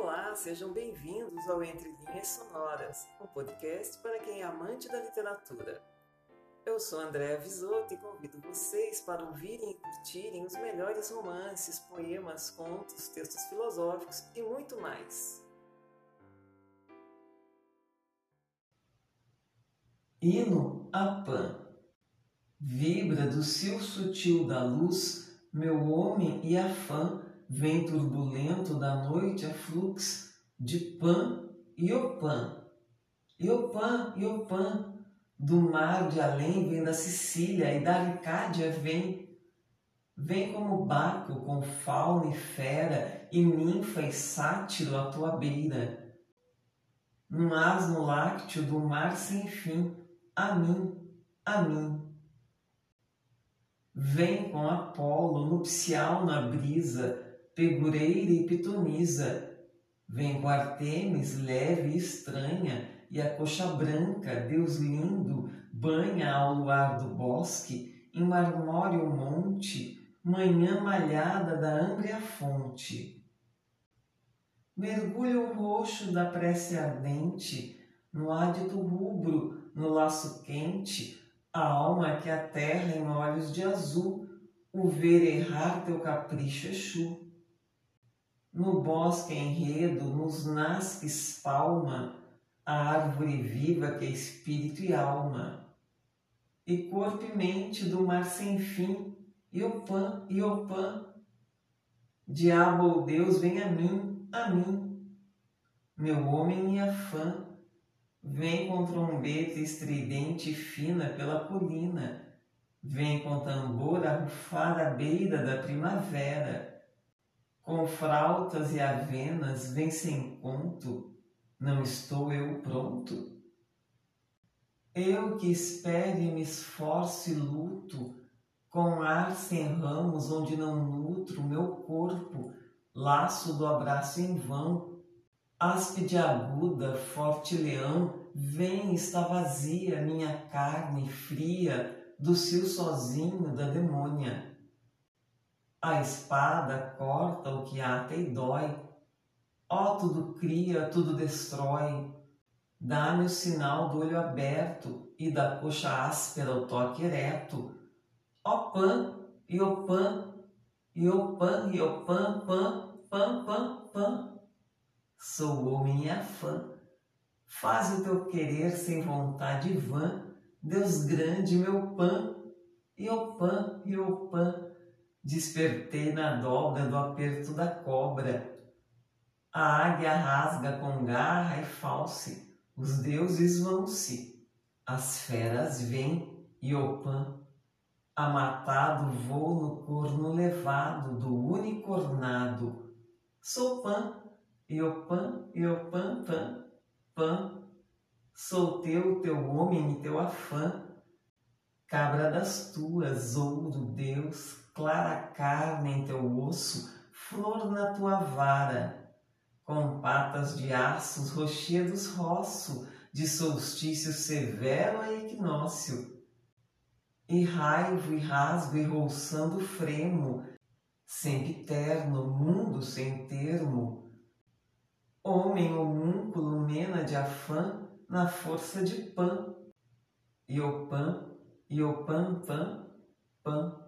Olá, sejam bem-vindos ao Entre Linhas Sonoras, um podcast para quem é amante da literatura. Eu sou Andréa Visoto e convido vocês para ouvirem e curtirem os melhores romances, poemas, contos, textos filosóficos e muito mais. Hino a Pan Vibra do cio sutil da luz, meu homem e afã, vem turbulento da noite a flux de Pan e Opan. Iopan, Iopan, do mar de além vem da Sicília e da Arcádia vem. Vem como Baco com fauna e fera e ninfa e sátiro à tua beira. Num asno lácteo do mar sem fim, a mim, a mim. Vem com Apolo nupcial na brisa, pegureira e pitonisa. Vem com Artemis leve e estranha, e a coxa branca, Deus lindo, banha ao luar do bosque, em marmóreo monte, manhã malhada da âmbria fonte. Mergulho roxo da prece ardente, no ádito rubro, no laço quente, a alma que aterra em olhos de azul, o ver errar teu capricho Exu. No bosque enredo, nos nasques palma, a árvore viva que é espírito e alma, e corpo e mente do mar sem fim, o pã. Diabo ou Deus, vem a mim, a mim, meu homem e afã, vem com trombeta estridente e fina pela colina, vem com tambor a rufar a beira da primavera, com frautas e avenas vem sem conto, não estou eu pronto? Eu que espere me esforço e luto, com ar sem ramos onde não nutro meu corpo, laço do abraço em vão, áspide aguda, forte leão, vem, está vazia minha carne fria do cio sozinho da demônia. A espada corta o que ata e dói, Ó, tudo cria, tudo destrói. Dá-me o sinal do olho aberto e da coxa áspera o toque ereto. Ó pan, e o pan, e o pan, e o pan, pan, pan, pan, pan. Sou e afã. Faz o teu querer sem vontade vã, Deus grande, meu pan, e o pan, e o pan. Despertei na dobra do aperto da cobra, a águia rasga com garra e false, os deuses vão-se, as feras vêm e Opã, amatado vou no corno levado do unicornado. Sou Pã, Iopã, Iopã, Pã, Pã, sou teu, teu homem e teu afã, cabra das tuas, ouro, Deus, clara carne em teu osso, flor na tua vara, com patas de aços, rochedos roço, de solstício severo a equinócio. E raivo e rasgo e roçando fremo, sempiterno, mundo sem termo. Homem homúnculo mena de afã na força de. E o pã, pã, pã.